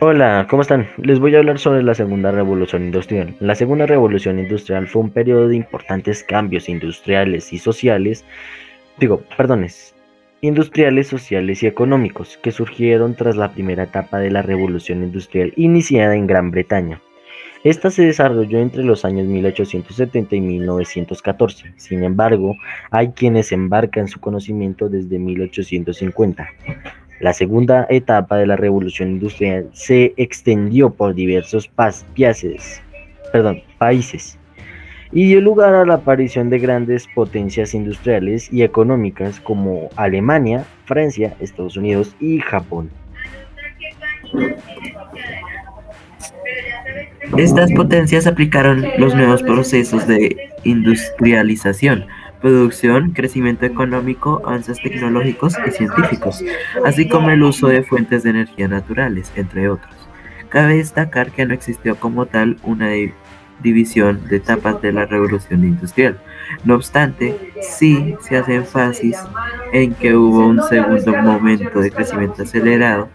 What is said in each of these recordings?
Hola, ¿cómo están? Les voy a hablar sobre la segunda revolución industrial. La segunda revolución industrial fue un periodo de importantes cambios industriales y sociales, digo, perdones, industriales, sociales y económicos que surgieron tras la primera etapa de la revolución industrial iniciada en Gran Bretaña. Esta se desarrolló entre los años 1870 y 1914. Sin embargo, hay quienes embarcan su conocimiento desde 1850. La segunda etapa de la revolución industrial se extendió por diversos países, perdón, países y dio lugar a la aparición de grandes potencias industriales y económicas como Alemania, Francia, Estados Unidos y Japón. Estas potencias aplicaron los nuevos procesos de industrialización, producción, crecimiento económico, avances tecnológicos y científicos, así como el uso de fuentes de energía naturales, entre otros. Cabe destacar que no existió como tal una división de etapas de la revolución industrial. No obstante, sí se hace énfasis en que hubo un segundo momento de crecimiento acelerado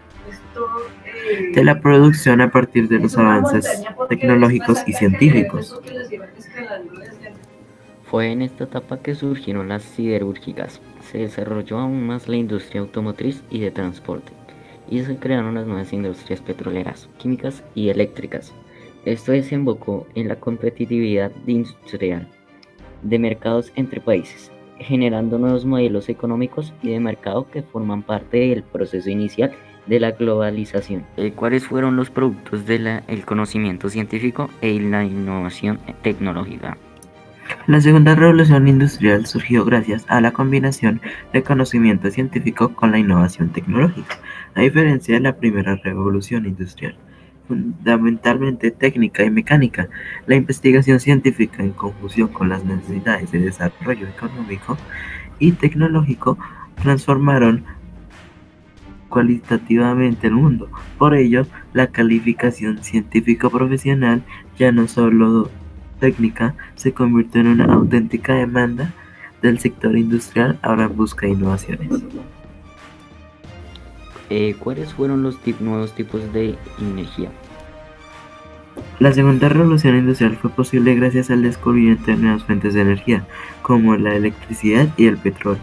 de la producción a partir de los avances tecnológicos y científicos. Fue en esta etapa que surgieron las siderúrgicas, se desarrolló aún más la industria automotriz y de transporte, y se crearon las nuevas industrias petroleras, químicas y eléctricas. Esto desembocó en la competitividad industrial de mercados entre países, generando nuevos modelos económicos y de mercado que forman parte del proceso inicial de la globalización. ¿Cuáles fueron los productos del conocimiento científico e la innovación tecnológica? La segunda revolución industrial surgió gracias a la combinación de conocimiento científico con la innovación tecnológica, a diferencia de la primera revolución industrial, fundamentalmente técnica y mecánica. La investigación científica en conjunción con las necesidades de desarrollo económico y tecnológico transformaron cualitativamente el mundo. Por ello, la calificación científico profesional ya no solo técnica se convirtió en una auténtica demanda del sector industrial ahora busca innovaciones. Eh, ¿Cuáles fueron los nuevos tipos de energía? La segunda revolución industrial fue posible gracias al descubrimiento de nuevas fuentes de energía, como la electricidad y el petróleo.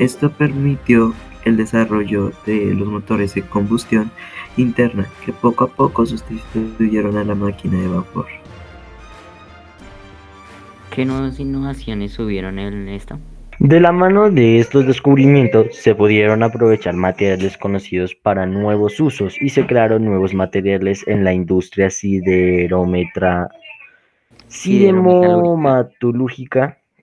Esto permitió el desarrollo de los motores de combustión interna que poco a poco sustituyeron a la máquina de vapor. ¿Qué nuevas innovaciones hubieron en esta? De la mano de estos descubrimientos se pudieron aprovechar materiales conocidos para nuevos usos y se crearon nuevos materiales en la industria siderometra.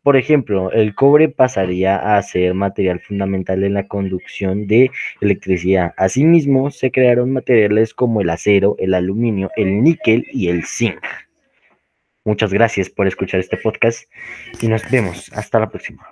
Por ejemplo, el cobre pasaría a ser material fundamental en la conducción de electricidad. Asimismo, se crearon materiales como el acero, el aluminio, el níquel y el zinc. Muchas gracias por escuchar este podcast y nos vemos. Hasta la próxima.